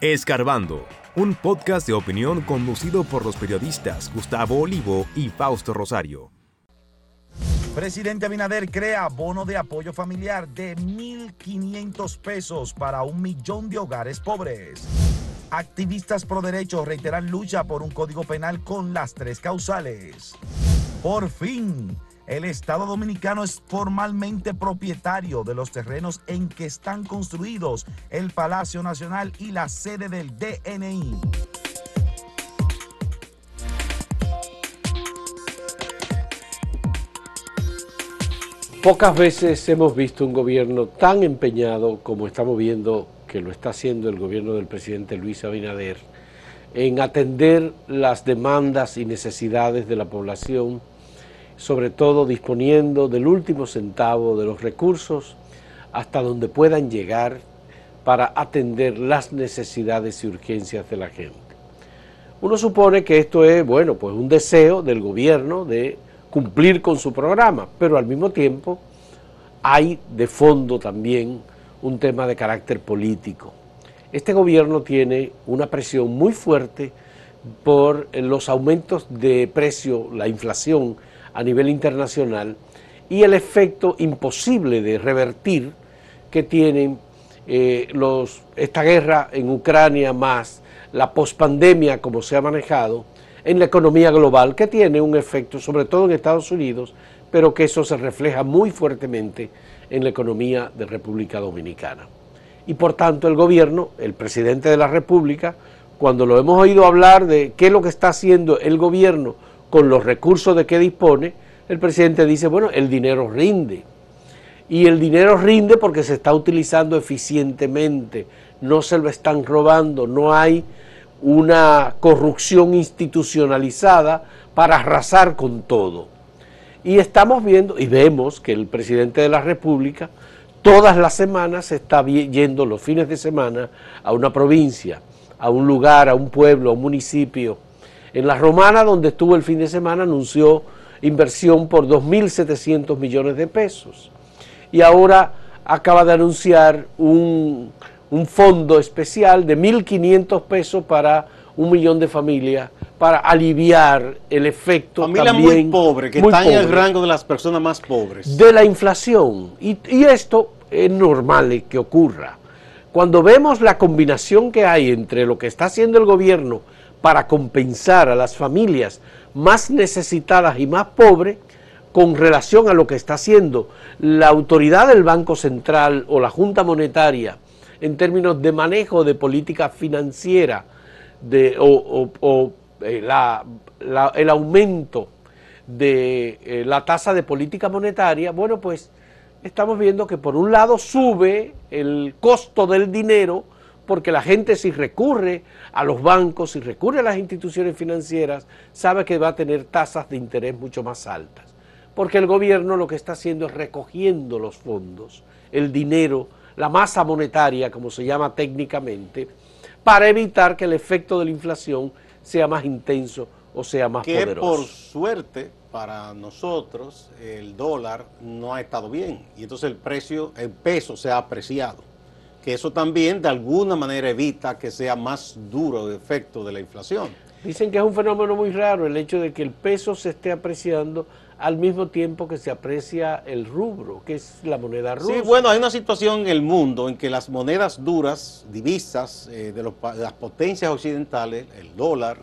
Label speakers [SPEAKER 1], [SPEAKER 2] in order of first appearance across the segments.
[SPEAKER 1] Escarbando, un podcast de opinión conducido por los periodistas Gustavo Olivo y Fausto Rosario.
[SPEAKER 2] Presidente Abinader crea bono de apoyo familiar de 1.500 pesos para un millón de hogares pobres. Activistas pro derechos reiteran lucha por un código penal con las tres causales. Por fin, el Estado Dominicano es formalmente propietario de los terrenos en que están construidos el Palacio Nacional y la sede del DNI.
[SPEAKER 3] Pocas veces hemos visto un gobierno tan empeñado como estamos viendo que lo está haciendo el gobierno del presidente Luis Abinader en atender las demandas y necesidades de la población sobre todo disponiendo del último centavo de los recursos hasta donde puedan llegar para atender las necesidades y urgencias de la gente. Uno supone que esto es, bueno, pues un deseo del gobierno de cumplir con su programa, pero al mismo tiempo hay de fondo también un tema de carácter político. Este gobierno tiene una presión muy fuerte por los aumentos de precio, la inflación a nivel internacional y el efecto imposible de revertir que tienen eh, los, esta guerra en Ucrania más la pospandemia como se ha manejado en la economía global que tiene un efecto sobre todo en Estados Unidos pero que eso se refleja muy fuertemente en la economía de República Dominicana. Y por tanto el gobierno, el presidente de la República, cuando lo hemos oído hablar de qué es lo que está haciendo el gobierno con los recursos de que dispone, el presidente dice, bueno, el dinero rinde. Y el dinero rinde porque se está utilizando eficientemente, no se lo están robando, no hay una corrupción institucionalizada para arrasar con todo. Y estamos viendo y vemos que el presidente de la República todas las semanas está yendo los fines de semana a una provincia, a un lugar, a un pueblo, a un municipio, en la Romana, donde estuvo el fin de semana, anunció inversión por 2.700 millones de pesos. Y ahora acaba de anunciar un, fondo especial de 1.500 pesos para un millón de familias para aliviar el efecto
[SPEAKER 4] Familia muy pobre, que está en el rango de las personas más pobres.
[SPEAKER 3] De la inflación. Y, y esto es normal que ocurra. Cuando vemos la combinación que hay entre lo que está haciendo el gobierno para compensar a las familias más necesitadas y más pobres con relación a lo que está haciendo la autoridad del Banco Central o la Junta Monetaria en términos de manejo de política financiera o, eh, el aumento de eh, la tasa de política monetaria, bueno, pues estamos viendo que por un lado sube el costo del dinero, porque la gente si recurre a los bancos, si recurre a las instituciones financieras, sabe que va a tener tasas de interés mucho más altas. Porque el gobierno lo que está haciendo es recogiendo los fondos, el dinero, la masa monetaria, como se llama técnicamente, para evitar que el efecto de la inflación sea más intenso o sea más
[SPEAKER 4] que
[SPEAKER 3] poderoso.
[SPEAKER 4] por suerte para nosotros el dólar no ha estado bien y entonces el precio, el peso se ha apreciado que eso también de alguna manera evita que sea más duro el efecto de la inflación.
[SPEAKER 3] Dicen que es un fenómeno muy raro el hecho de que el peso se esté apreciando al mismo tiempo que se aprecia el rubro, que es la moneda rusa.
[SPEAKER 4] Sí, bueno, hay una situación en el mundo en que las monedas duras, divisas eh, de, las potencias occidentales, el dólar,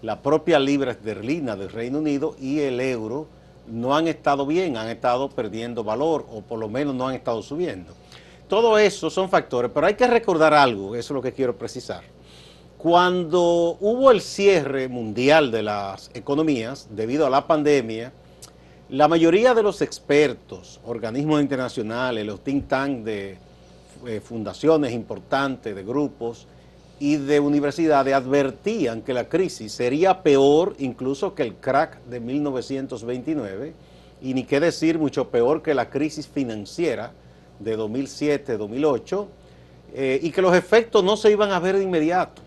[SPEAKER 4] la propia libra esterlina del Reino Unido y el euro, no han estado bien, han estado perdiendo valor o por lo menos no han estado subiendo. Todo eso son factores, pero hay que recordar algo, eso es lo que quiero precisar. Cuando hubo el cierre mundial de las economías debido a la pandemia, la mayoría de los expertos, organismos internacionales, los think tanks de eh, fundaciones importantes, de grupos y de universidades advertían que la crisis sería peor incluso que el crack de 1929 y ni qué decir mucho peor que la crisis financiera de 2007, 2008, eh, y que los efectos no se iban a ver de inmediato.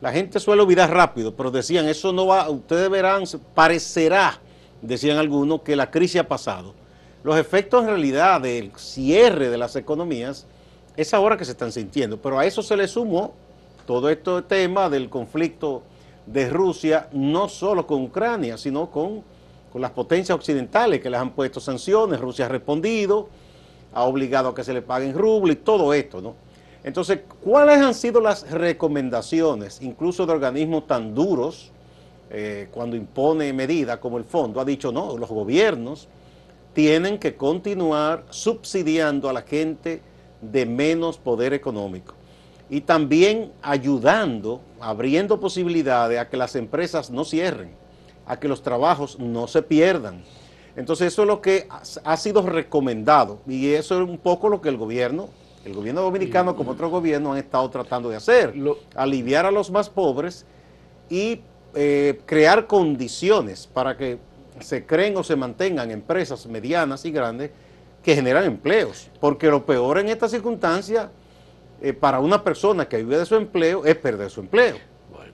[SPEAKER 4] La gente suele olvidar rápido, pero decían, eso no va, ustedes verán, parecerá, decían algunos, que la crisis ha pasado. Los efectos en realidad del cierre de las economías es ahora que se están sintiendo, pero a eso se le sumó todo este tema del conflicto de Rusia, no solo con Ucrania, sino con, con las potencias occidentales que les han puesto sanciones, Rusia ha respondido, ha obligado a que se le paguen rublos y todo esto, ¿no? Entonces, ¿cuáles han sido las recomendaciones, incluso de organismos tan duros, eh, cuando impone medidas como el fondo? Ha dicho, no, los gobiernos tienen que continuar subsidiando a la gente de menos poder económico y también ayudando, abriendo posibilidades a que las empresas no cierren, a que los trabajos no se pierdan. Entonces eso es lo que ha sido recomendado y eso es un poco lo que el gobierno el gobierno dominicano, como otros gobiernos, han estado tratando de hacer. aliviar a los más pobres y eh, crear condiciones para que se creen o se mantengan empresas medianas y grandes que generan empleos. Porque lo peor en esta circunstancia eh, para una persona que vive de su empleo es perder su empleo.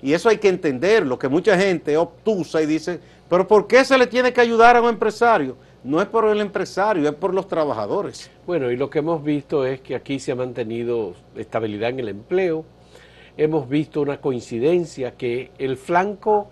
[SPEAKER 4] Y eso hay que entender, lo que mucha gente obtusa y dice, pero ¿por qué se le tiene que ayudar a un empresario? no es por el empresario, es por los trabajadores.
[SPEAKER 3] Bueno, y lo que hemos visto es que aquí se ha mantenido estabilidad en el empleo, hemos visto una coincidencia que el flanco,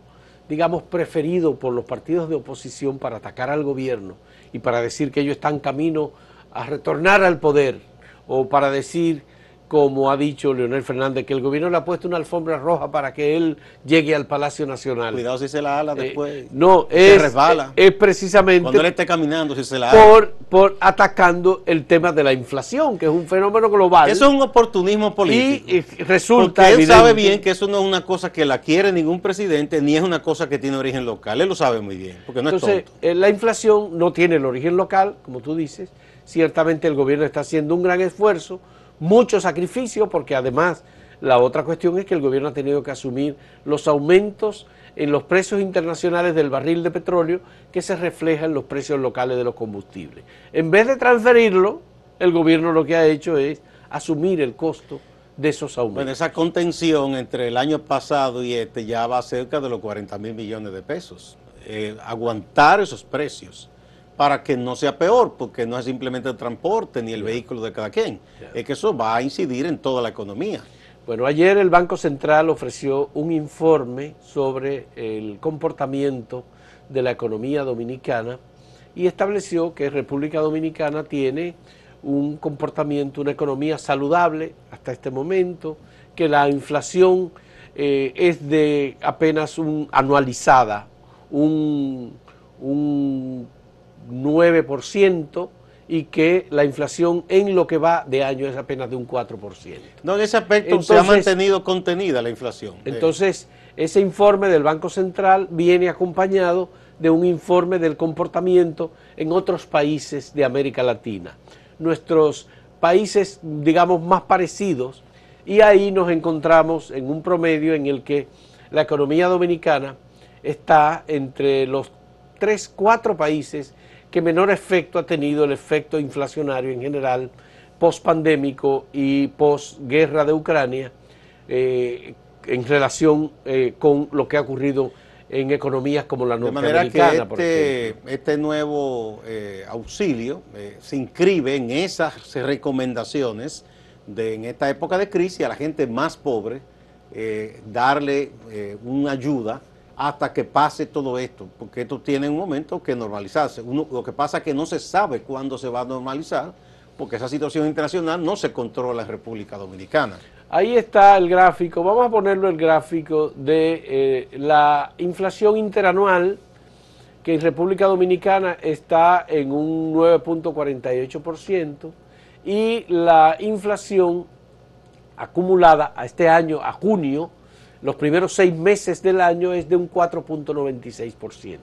[SPEAKER 3] digamos, preferido por los partidos de oposición para atacar al gobierno y para decir que ellos están camino a retornar al poder o para decir como ha dicho Leonel Fernández, que el gobierno le ha puesto una alfombra roja para que él llegue al Palacio Nacional.
[SPEAKER 4] Cuidado si se la ala eh, después.
[SPEAKER 3] no, es, resbala. es precisamente...
[SPEAKER 4] Cuando él esté caminando, si se la
[SPEAKER 3] Por, por atacando el tema de la inflación, que es un fenómeno global.
[SPEAKER 4] Eso es un oportunismo político.
[SPEAKER 3] Y, resulta
[SPEAKER 4] Porque él sabe bien que eso no es una cosa que la quiere ningún presidente, ni es una cosa que tiene origen local. Él lo sabe muy bien, porque no
[SPEAKER 3] Entonces,
[SPEAKER 4] es tonto.
[SPEAKER 3] Eh, la inflación no tiene el origen local, como tú dices. Ciertamente el gobierno está haciendo un gran esfuerzo mucho sacrificio porque además la otra cuestión es que el gobierno ha tenido que asumir los aumentos en los precios internacionales del barril de petróleo que se reflejan en los precios locales de los combustibles. En vez de transferirlo, el gobierno lo que ha hecho es asumir el costo de esos aumentos.
[SPEAKER 4] Bueno, esa contención entre el año pasado y este ya va cerca de los 40 mil millones de pesos. Eh, aguantar esos precios para que no sea peor, porque no es simplemente el transporte ni el vehículo de cada quien, es que eso va a incidir en toda la economía.
[SPEAKER 3] Bueno, ayer el Banco Central ofreció un informe sobre el comportamiento de la economía dominicana y estableció que República Dominicana tiene un comportamiento, una economía saludable hasta este momento, que la inflación eh, es de apenas un anualizada, un, un 9% y que la inflación en lo que va de año es apenas de un 4%.
[SPEAKER 4] No, en ese aspecto se ha mantenido contenida la inflación.
[SPEAKER 3] Entonces, ese informe del Banco Central viene acompañado de un informe del comportamiento en otros países de América Latina. Nuestros países, digamos, más parecidos, y ahí nos encontramos en un promedio en el que la economía dominicana está entre los tres, cuatro países que menor efecto ha tenido el efecto inflacionario en general, post-pandémico y post-guerra de Ucrania, eh, en relación eh, con lo que ha ocurrido en economías como la norteamericana.
[SPEAKER 4] De manera que este, este nuevo eh, auxilio se inscribe en esas recomendaciones de en esta época de crisis a la gente más pobre, darle una ayuda hasta que pase todo esto, porque esto tiene un momento que normalizarse. lo que pasa es que no se sabe cuándo se va a normalizar, porque esa situación internacional no se controla en República Dominicana.
[SPEAKER 3] Ahí está el gráfico, vamos a ponerlo el gráfico de eh, la inflación interanual, que en República Dominicana está en un 9.48%, y la inflación acumulada a este año, a junio, los primeros seis meses del año es de un 4.96%.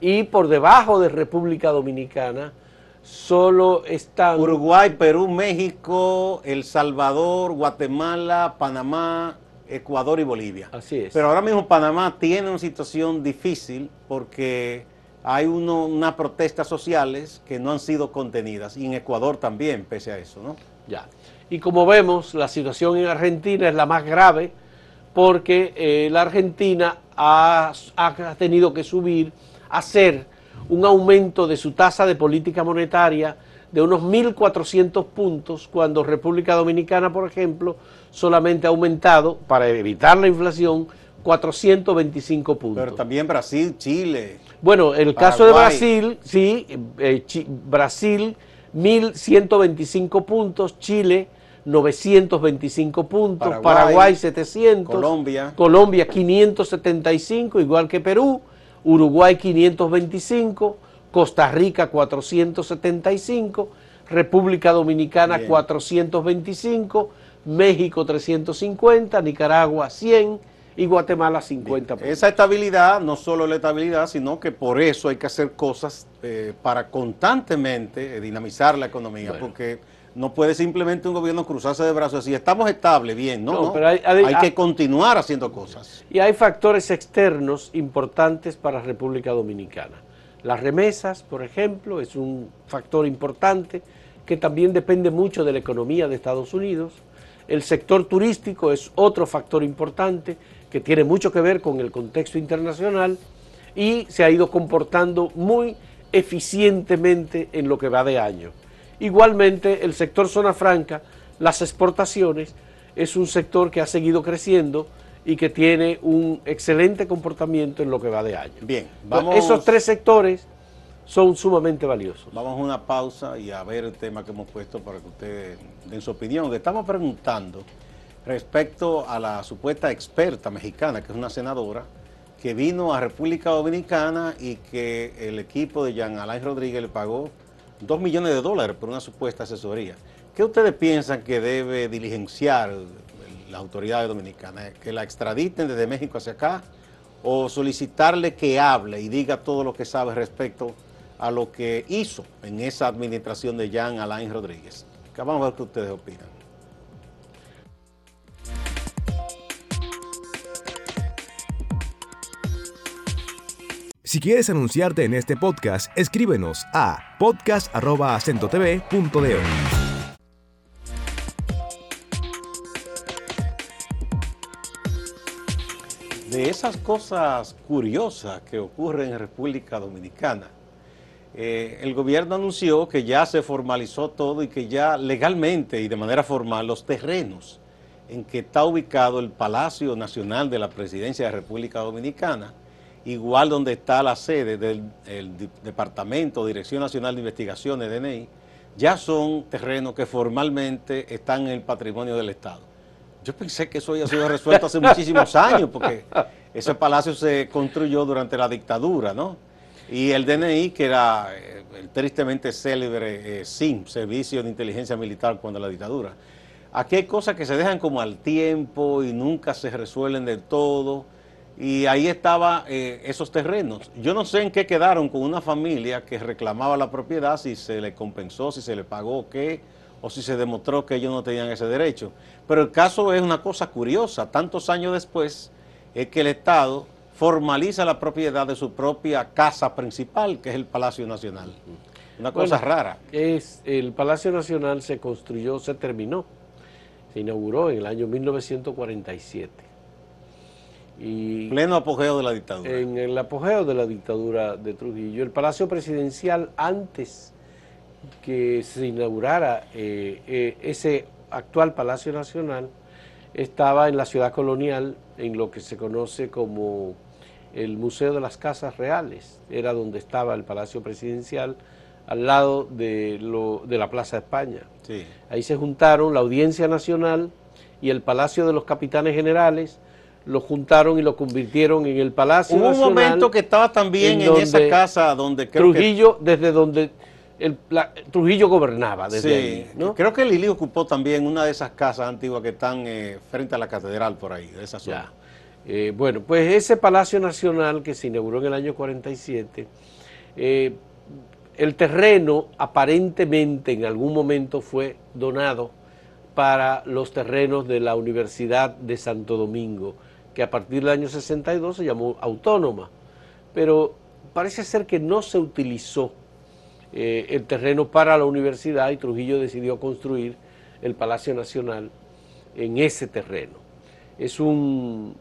[SPEAKER 3] Y por debajo de República Dominicana solo están...
[SPEAKER 4] Uruguay, Perú, México, El Salvador, Guatemala, Panamá, Ecuador y Bolivia.
[SPEAKER 3] Así es.
[SPEAKER 4] Pero ahora mismo Panamá tiene una situación difícil porque hay unas protestas sociales que no han sido contenidas y en Ecuador también, pese a eso, ¿no?
[SPEAKER 3] Ya. Y como vemos, la situación en Argentina es la más grave porque eh, la Argentina ha, tenido que subir, hacer un aumento de su tasa de política monetaria de unos 1.400 puntos, cuando República Dominicana, por ejemplo, solamente ha aumentado, para evitar la inflación, 425 puntos.
[SPEAKER 4] Pero también Brasil, Chile.
[SPEAKER 3] Bueno, el caso de Brasil, sí, eh, Brasil 1.125 puntos, Chile 925 puntos, Paraguay, 700,
[SPEAKER 4] Colombia.
[SPEAKER 3] Colombia 575, igual que Perú, Uruguay 525, Costa Rica 475, República Dominicana 425, México 350, Nicaragua 100 y Guatemala 50.
[SPEAKER 4] Esa estabilidad, no solo la estabilidad, sino que por eso hay que hacer cosas eh, para constantemente dinamizar la economía, porque no puede simplemente un gobierno cruzarse de brazos y estamos estables, bien, no, Pero hay, que continuar haciendo cosas.
[SPEAKER 3] Y hay factores externos importantes para la República Dominicana. Las remesas, por ejemplo, es un factor importante que también depende mucho de la economía de Estados Unidos. El sector turístico es otro factor importante que tiene mucho que ver con el contexto internacional y se ha ido comportando muy eficientemente en lo que va de año. Igualmente, el sector zona franca, las exportaciones, es un sector que ha seguido creciendo y que tiene un excelente comportamiento en lo que va de año.
[SPEAKER 4] Bien,
[SPEAKER 3] vamos... Esos tres sectores son sumamente valiosos.
[SPEAKER 4] Vamos a una pausa y a ver el tema que hemos puesto para que ustedes den su opinión. Le estamos preguntando respecto a la supuesta experta mexicana, que es una senadora, que vino a República Dominicana y que el equipo de Jean Alain Rodríguez le pagó dos millones de dólares por una supuesta asesoría. ¿Qué ustedes piensan que debe diligenciar las autoridades dominicanas? ¿Que la extraditen desde México hacia acá? ¿O solicitarle que hable y diga todo lo que sabe respecto a lo que hizo en esa administración de Jean Alain Rodríguez? Vamos a ver qué ustedes opinan.
[SPEAKER 1] Si quieres anunciarte en este podcast, escríbenos a podcast.acentotv.de.
[SPEAKER 4] De esas cosas curiosas que ocurren en República Dominicana, eh, el gobierno anunció que ya se formalizó todo y que ya legalmente y de manera formal los terrenos en que está ubicado el Palacio Nacional de la Presidencia de República Dominicana igual donde está la sede del Departamento Dirección Nacional de Investigaciones, DNI, ya son terrenos que formalmente están en el patrimonio del Estado. Yo pensé que eso había sido resuelto hace muchísimos años, porque ese palacio se construyó durante la dictadura, ¿no? Y el DNI, que era eh, el tristemente célebre eh, SIM, Servicio de Inteligencia Militar cuando la dictadura. Aquí hay cosas que se dejan como al tiempo y nunca se resuelven del todo y ahí estaban eh, esos terrenos. Yo no sé en qué quedaron con una familia que reclamaba la propiedad, si se le compensó, si se le pagó qué, o si se demostró que ellos no tenían ese derecho. Pero el caso es una cosa curiosa, tantos años después es que el Estado formaliza la propiedad de su propia casa principal, que es el Palacio Nacional. Una cosa rara.
[SPEAKER 3] Es, el Palacio Nacional se construyó, se terminó, se inauguró en el año 1947
[SPEAKER 4] y Pleno apogeo de la dictadura.
[SPEAKER 3] En el apogeo de la dictadura de Trujillo. El Palacio Presidencial, antes que se inaugurara eh, eh, ese actual Palacio Nacional, estaba en la ciudad colonial, en lo que se conoce como el Museo de las Casas Reales. Era donde estaba el Palacio Presidencial, al lado de, lo, de la Plaza España. Ahí se juntaron la Audiencia Nacional y el Palacio de los Capitanes Generales, lo juntaron y lo convirtieron en el Palacio
[SPEAKER 4] Hubo un momento que estaba también en, esa casa donde
[SPEAKER 3] Trujillo, desde donde el, Trujillo gobernaba, desde
[SPEAKER 4] sí, Creo que Lili ocupó también una de esas casas antiguas que están eh, frente a la catedral por ahí, de esa zona.
[SPEAKER 3] Eh, bueno, pues ese Palacio Nacional que se inauguró en el año 47, eh, el terreno aparentemente en algún momento fue donado para los terrenos de la Universidad de Santo Domingo que a partir del año 62 se llamó autónoma, pero parece ser que no se utilizó eh, el terreno para la universidad y Trujillo decidió construir el Palacio Nacional en ese terreno. Es un...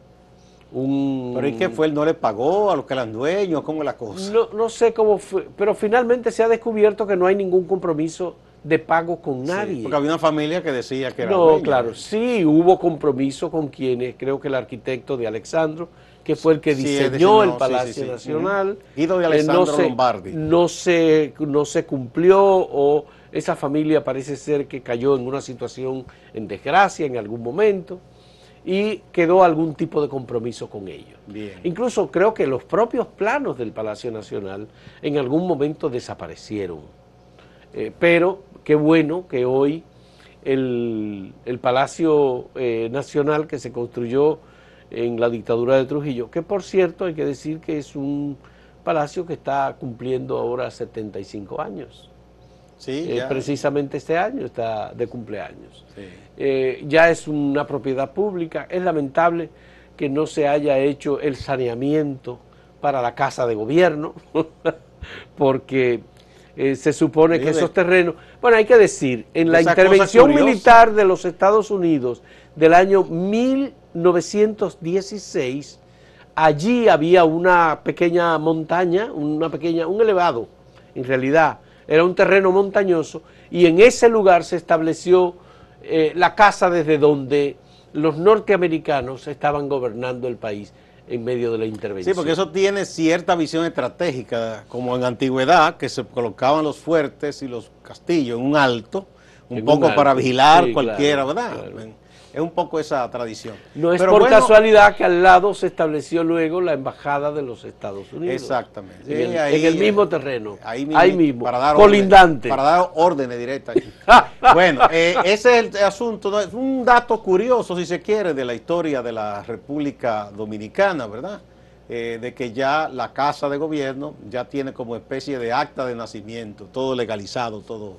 [SPEAKER 3] un
[SPEAKER 4] ¿Pero y qué fue? ¿Él no le pagó a los que eran dueños? ¿Cómo es la cosa?
[SPEAKER 3] No, no sé cómo fue, pero finalmente se ha descubierto que no hay ningún compromiso de pago con
[SPEAKER 4] Sí,
[SPEAKER 3] nadie.
[SPEAKER 4] porque había una familia que decía que era
[SPEAKER 3] No, claro, sí hubo compromiso con quienes, creo que el arquitecto de Alexandro, que fue el que diseñó, el Palacio
[SPEAKER 4] sí.
[SPEAKER 3] Nacional.
[SPEAKER 4] Ujú. Guido de
[SPEAKER 3] eh,
[SPEAKER 4] Alessandro
[SPEAKER 3] no se,
[SPEAKER 4] Lombardi.
[SPEAKER 3] No se, no se cumplió o esa familia parece ser que cayó en una situación en desgracia en algún momento y quedó algún tipo de compromiso con ellos.
[SPEAKER 4] Bien.
[SPEAKER 3] Incluso creo que los propios planos del Palacio Nacional en algún momento desaparecieron. Eh, pero qué bueno que hoy el, el Palacio eh, Nacional que se construyó en la dictadura de Trujillo, que por cierto hay que decir que es un palacio que está cumpliendo ahora 75 años.
[SPEAKER 4] Sí,
[SPEAKER 3] Eh, precisamente este año está de cumpleaños.
[SPEAKER 4] Sí.
[SPEAKER 3] Eh, ya es una propiedad pública. Es lamentable que no se haya hecho el saneamiento para la casa de gobierno, porque eh, se supone que esos terrenos, bueno, hay que decir, en la intervención militar de los Estados Unidos del año 1916, allí había una pequeña montaña, una pequeña, un elevado, en realidad, era un terreno montañoso, y en ese lugar se estableció eh, la casa desde donde los norteamericanos estaban gobernando el país en medio de la intervención.
[SPEAKER 4] Sí, porque eso tiene cierta visión estratégica, como en antigüedad, que se colocaban los fuertes y los castillos en un alto, un
[SPEAKER 3] En un
[SPEAKER 4] poco
[SPEAKER 3] alto,
[SPEAKER 4] para vigilar
[SPEAKER 3] sí,
[SPEAKER 4] cualquiera,
[SPEAKER 3] claro,
[SPEAKER 4] ¿verdad?
[SPEAKER 3] claro.
[SPEAKER 4] Es un poco esa tradición.
[SPEAKER 3] No es
[SPEAKER 4] Pero
[SPEAKER 3] por
[SPEAKER 4] bueno,
[SPEAKER 3] casualidad que al lado se estableció luego la embajada de los Estados Unidos.
[SPEAKER 4] Exactamente.
[SPEAKER 3] En el,
[SPEAKER 4] Sí, ahí,
[SPEAKER 3] en el mismo
[SPEAKER 4] eh,
[SPEAKER 3] terreno.
[SPEAKER 4] Ahí
[SPEAKER 3] Ahí
[SPEAKER 4] mismo.
[SPEAKER 3] mismo.
[SPEAKER 4] Para dar
[SPEAKER 3] colindante.
[SPEAKER 4] órdenes- para dar órdenes directas. bueno, eh, ese es el asunto. ¿no? Es un dato curioso, si se quiere, de la historia de la República Dominicana, ¿verdad? Eh, de que ya la Casa de Gobierno ya tiene como especie de acta de nacimiento, todo legalizado, todo.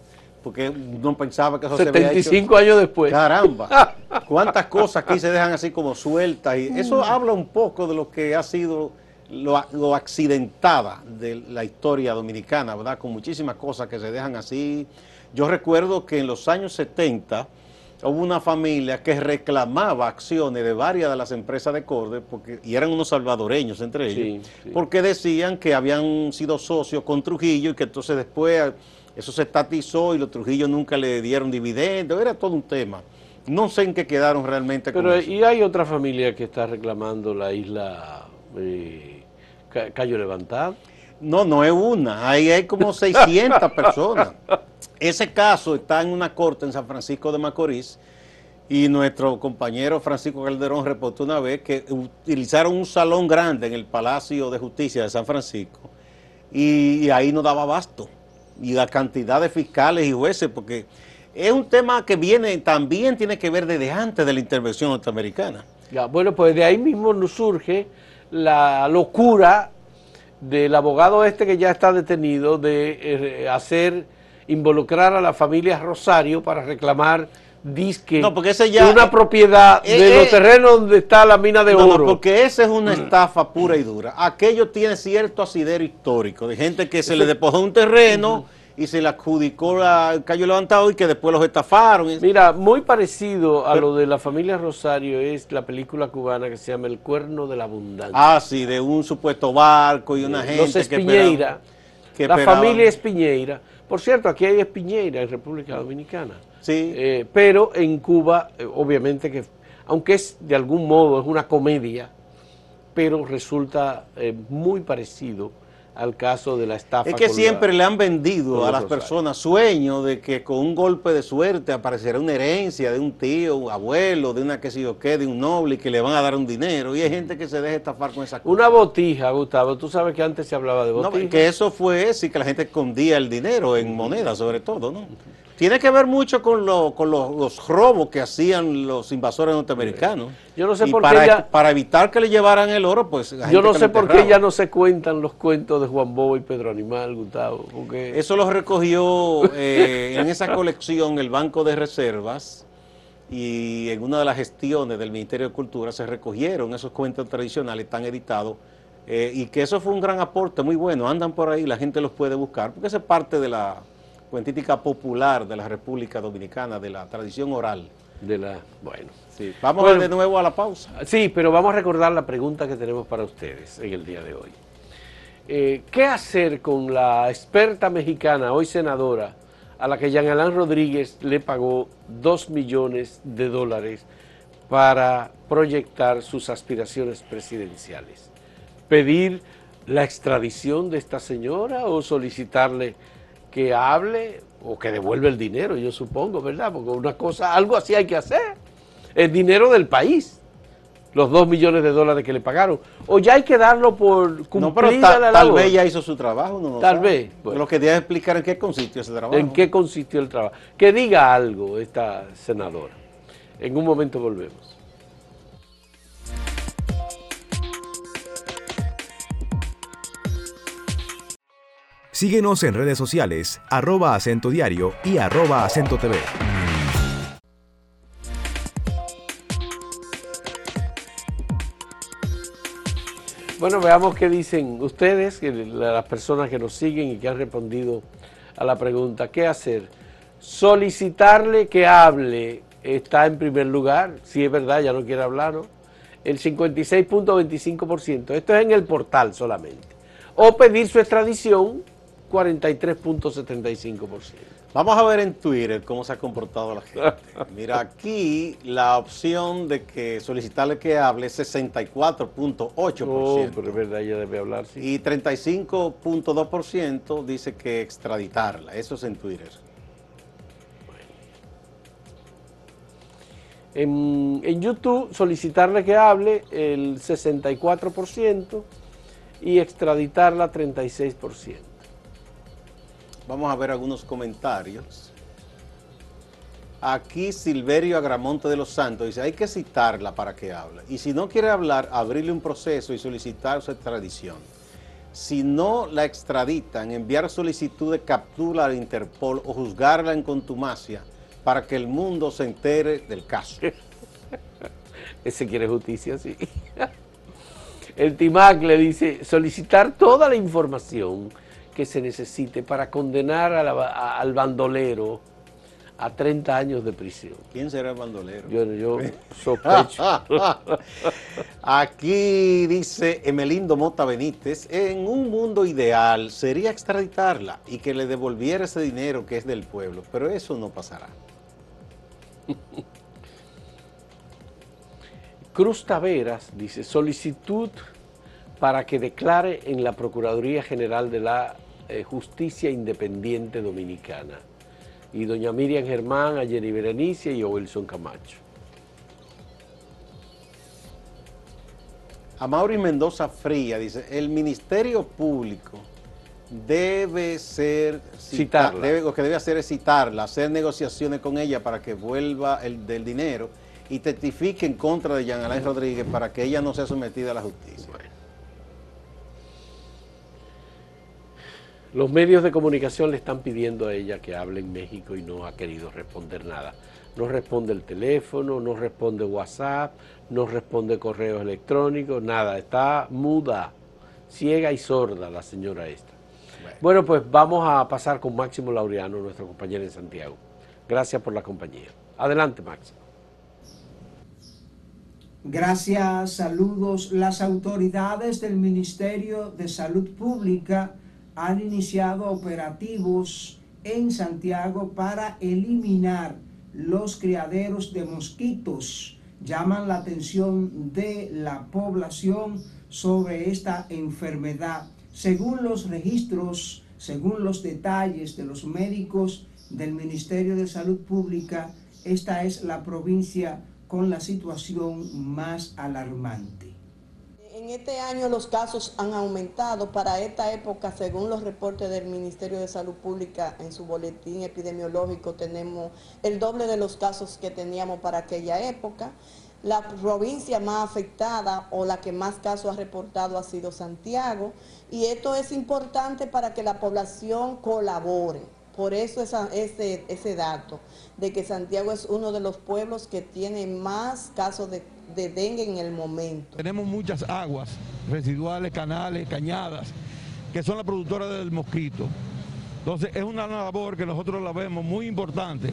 [SPEAKER 4] Porque no pensaba que eso se había hecho.
[SPEAKER 3] 75 años después.
[SPEAKER 4] Caramba, cuántas cosas aquí se dejan así como sueltas y eso habla un poco de lo que ha sido lo, lo accidentada de la historia dominicana, ¿verdad? Con muchísimas cosas que se dejan así. Yo recuerdo que en los años 70 hubo una familia que reclamaba acciones de varias de las empresas de Corde, porque, y eran unos salvadoreños entre ellos,
[SPEAKER 3] Sí, sí.
[SPEAKER 4] porque decían que habían sido socios con Trujillo y que entonces después eso se estatizó y los Trujillo nunca le dieron dividendos, era todo un tema. No sé en qué quedaron realmente con
[SPEAKER 3] Pero
[SPEAKER 4] eso.
[SPEAKER 3] y hay otra familia que está reclamando la isla eh, Ca- Cayo Levantado.
[SPEAKER 4] No, no es una, ahí hay como 600 personas. Ese caso está en una corte en San Francisco de Macorís y nuestro compañero Francisco Calderón reportó una vez que utilizaron un salón grande en el Palacio de Justicia de San Francisco y, y ahí no daba abasto. Y la cantidad de fiscales y jueces, porque es un tema que viene, también tiene que ver desde antes de la intervención norteamericana.
[SPEAKER 3] Ya, bueno, pues de ahí mismo nos surge la locura del abogado este que ya está detenido de eh, hacer involucrar a la familia Rosario para reclamar disque
[SPEAKER 4] No, porque ese ya-
[SPEAKER 3] una
[SPEAKER 4] eh,
[SPEAKER 3] propiedad
[SPEAKER 4] eh,
[SPEAKER 3] de
[SPEAKER 4] eh,
[SPEAKER 3] los terrenos donde está la mina de
[SPEAKER 4] No, no,
[SPEAKER 3] oro.
[SPEAKER 4] porque esa es una estafa pura y dura. Aquello tiene cierto asidero histórico de gente que se le despojó un terreno y se le adjudicó la- el Cayo Levantado y que después los estafaron.
[SPEAKER 3] Mira, muy parecido a lo de la familia Rosario es la película cubana que se llama El cuerno de la abundancia.
[SPEAKER 4] Ah, sí, de un supuesto barco y una gente
[SPEAKER 3] Los
[SPEAKER 4] que esperaba- que
[SPEAKER 3] la familia Espiñeira. Por cierto, aquí hay Espiñeira en República Dominicana.
[SPEAKER 4] Sí.
[SPEAKER 3] Eh, pero en Cuba, eh, obviamente que, aunque es de algún modo, es una comedia, pero resulta eh, muy parecido al caso de la estafa.
[SPEAKER 4] Es que siempre
[SPEAKER 3] la-
[SPEAKER 4] le han vendido a las
[SPEAKER 3] Rosario.
[SPEAKER 4] personas sueños de que con un golpe de suerte aparecerá una herencia de un tío, un abuelo, de una que sé yo qué, de un noble y que le van a dar un dinero. Y hay gente que se deja estafar con esas cosas.
[SPEAKER 3] Una botija, Gustavo, tú sabes que antes se hablaba de
[SPEAKER 4] No,
[SPEAKER 3] botija.
[SPEAKER 4] que eso fue, sí, que la gente escondía el dinero en moneda, sobre todo, ¿no? Tiene que ver mucho con, lo- con los, los robos que hacían los invasores norteamericanos.
[SPEAKER 3] Yo no sé
[SPEAKER 4] Y
[SPEAKER 3] por qué
[SPEAKER 4] para,
[SPEAKER 3] ya-
[SPEAKER 4] para evitar que le llevaran el oro, pues.
[SPEAKER 3] Yo no sé por qué ya no se cuentan los cuentos de Juan Bobo y Pedro Animal, Gustavo. Porque
[SPEAKER 4] Eso lo recogió eh, en esa colección el Banco de Reservas y en una de las gestiones del Ministerio de Cultura se recogieron esos cuentos tradicionales, están editados, eh, y que eso fue un gran aporte, muy bueno, andan por ahí, la gente los puede buscar, porque es parte de la cuentística popular de la República Dominicana, de la tradición oral.
[SPEAKER 3] de la... Bueno.
[SPEAKER 4] Sí. Vamos
[SPEAKER 3] Bueno.
[SPEAKER 4] de nuevo a la pausa.
[SPEAKER 3] Sí, pero vamos a recordar la pregunta que tenemos para ustedes en el día de hoy. Eh, ¿Qué hacer con la experta mexicana, hoy senadora, a la que Jean Alain Rodríguez le pagó 2 millones de dólares para proyectar sus aspiraciones presidenciales. Pedir la extradición de esta señora o solicitarle que hable o que devuelva el dinero, yo supongo, ¿verdad? Porque una cosa, algo así hay que hacer. El dinero del país, los dos millones de dólares que le pagaron. O ya hay que darlo por
[SPEAKER 4] cumplir no, la Tal vez ya hizo su trabajo, no,
[SPEAKER 3] Tal vez.
[SPEAKER 4] Lo que debe explicar en qué consistió ese trabajo.
[SPEAKER 3] En qué consistió el trabajo. Que diga algo esta senadora. En un momento volvemos.
[SPEAKER 1] Síguenos en redes sociales, arroba acento diario y arroba acento TV.
[SPEAKER 3] Bueno, veamos qué dicen ustedes, las personas que nos siguen y que han respondido a la pregunta, ¿qué hacer? Solicitarle que hable está en primer lugar, si es verdad, ya no quiere hablar, ¿no? El 56.25%, esto es en el portal solamente. O pedir su extradición 43.75%.
[SPEAKER 4] Vamos a ver en Twitter cómo se ha comportado la gente. Mira, aquí la opción de que solicitarle que hable es 64.8%. Oh,
[SPEAKER 3] pero es verdad, ella debe hablar, sí.
[SPEAKER 4] Y 35.2% dice que extraditarla. Eso es en Twitter.
[SPEAKER 3] En, en YouTube, solicitarle que hable el 64% y extraditarla 36%.
[SPEAKER 4] Vamos a ver algunos comentarios. Aquí Silverio Agramonte de los Santos dice, hay que citarla para que hable. Y si no quiere hablar, abrirle un proceso y solicitar su extradición. Si no la extraditan, enviar solicitud de captura al Interpol o juzgarla en contumacia para que el mundo se entere del caso.
[SPEAKER 3] Ese quiere justicia, sí. El TIMAC le dice, solicitar toda la información que se necesite para condenar al bandolero a 30 años de prisión.
[SPEAKER 4] ¿Quién será el bandolero?
[SPEAKER 3] Yo, yo sospecho.
[SPEAKER 4] Aquí dice Emelindo Mota Benítez, en un mundo ideal sería extraditarla y que le devolviera ese dinero que es del pueblo, pero eso no pasará.
[SPEAKER 3] Cruz Taveras dice, solicitud para que declare en la Procuraduría General de la eh, Justicia Independiente Dominicana. Y doña Miriam Germán, a Jenny Berenice y a Wilson Camacho.
[SPEAKER 4] A Mauri Mendoza Fría dice, el Ministerio Público debe ser
[SPEAKER 3] citarla.
[SPEAKER 4] lo que debe hacer es citarla, hacer negociaciones con ella para que vuelva el del dinero y testifique en contra de Jean Alain Rodríguez para que ella no sea sometida a la justicia.
[SPEAKER 3] Los medios de comunicación le están pidiendo a ella que hable en México y no ha querido responder nada. No responde el teléfono, no responde WhatsApp, no responde correos electrónicos, nada. Está muda, ciega y sorda la señora esta. Bueno. pues vamos a pasar con Máximo Laureano, nuestro compañero en Santiago. Gracias por la compañía. Adelante, Máximo.
[SPEAKER 5] Gracias, saludos. Las autoridades del Ministerio de Salud Pública han iniciado operativos en Santiago para eliminar los criaderos de mosquitos. Llaman la atención de la población sobre esta enfermedad. Según los registros, según los detalles de los médicos del Ministerio de Salud Pública, esta es la provincia con la situación más alarmante.
[SPEAKER 6] En este año los casos han aumentado. Para esta época, según los reportes del Ministerio de Salud Pública en su boletín epidemiológico, tenemos el doble de los casos que teníamos para aquella época. La provincia más afectada o la que más casos ha reportado ha sido Santiago. Y esto es importante para que la población colabore. Por eso ese, ese dato de que Santiago es uno de los pueblos que tiene más casos de de dengue en el momento.
[SPEAKER 7] Tenemos muchas aguas residuales, canales, cañadas, que son las productoras del mosquito. Entonces es una labor que nosotros la vemos muy importante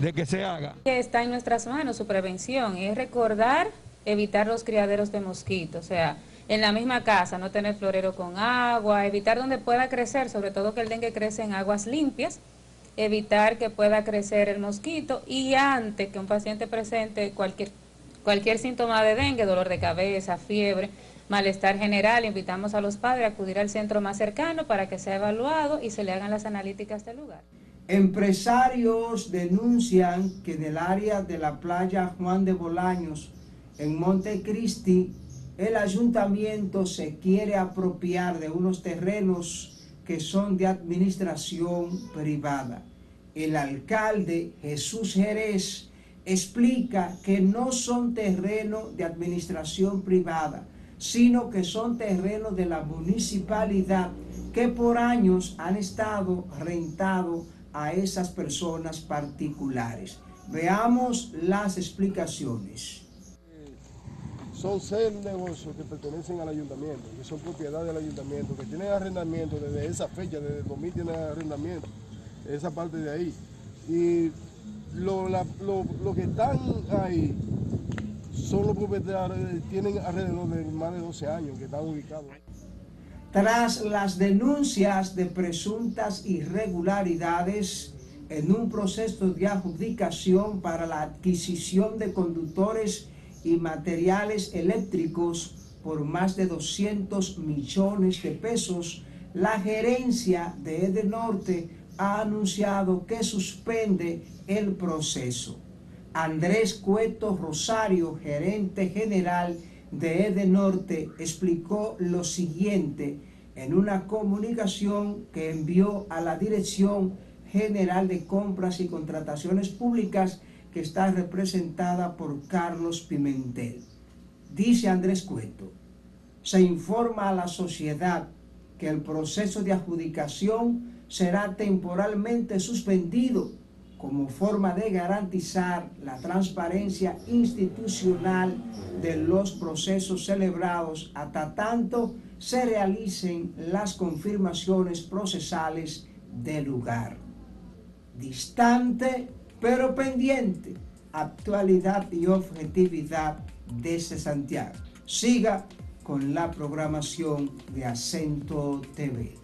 [SPEAKER 7] de que se haga.
[SPEAKER 8] Está en nuestras manos su prevención, es recordar evitar los criaderos de mosquitos, o sea, en la misma casa, no tener florero con agua, evitar donde pueda crecer, sobre todo que el dengue crece en aguas limpias, evitar que pueda crecer el mosquito y antes que un paciente presente cualquier, cualquier síntoma de dengue, dolor de cabeza, fiebre, malestar general, invitamos a los padres a acudir al centro más cercano para que sea evaluado y se le hagan las analíticas del lugar.
[SPEAKER 5] Empresarios denuncian que en el área de la playa Juan de Bolaños, en Montecristi, el ayuntamiento se quiere apropiar de unos terrenos que son de administración privada. El alcalde Jesús Jerez explica que no son terrenos de administración privada, sino que son terrenos de la municipalidad que por años han estado rentados a esas personas particulares. Veamos las explicaciones.
[SPEAKER 9] Son seis negocios que pertenecen al ayuntamiento, que son propiedad del ayuntamiento, que tienen arrendamiento desde esa fecha, desde el 2000 tienen arrendamiento, esa parte de ahí. Y lo, lo que están ahí son los propietarios, tienen alrededor de más de 12 años que están ubicados.
[SPEAKER 5] Tras las denuncias de presuntas irregularidades en un proceso de adjudicación para la adquisición de conductores y materiales eléctricos por más de 200 millones de pesos, la gerencia de Edenorte ha anunciado que suspende el proceso. Andrés Cueto Rosario, gerente general de Edenorte, explicó lo siguiente en una comunicación que envió a la Dirección General de Compras y Contrataciones Públicas que está representada por Carlos Pimentel. Dice Andrés Cueto, se informa a la sociedad que el proceso de adjudicación será temporalmente suspendido como forma de garantizar la transparencia institucional de los procesos celebrados hasta tanto se realicen las confirmaciones procesales del lugar. Distante pero pendiente, actualidad y objetividad desde Santiago. Siga con la programación de Acento TV.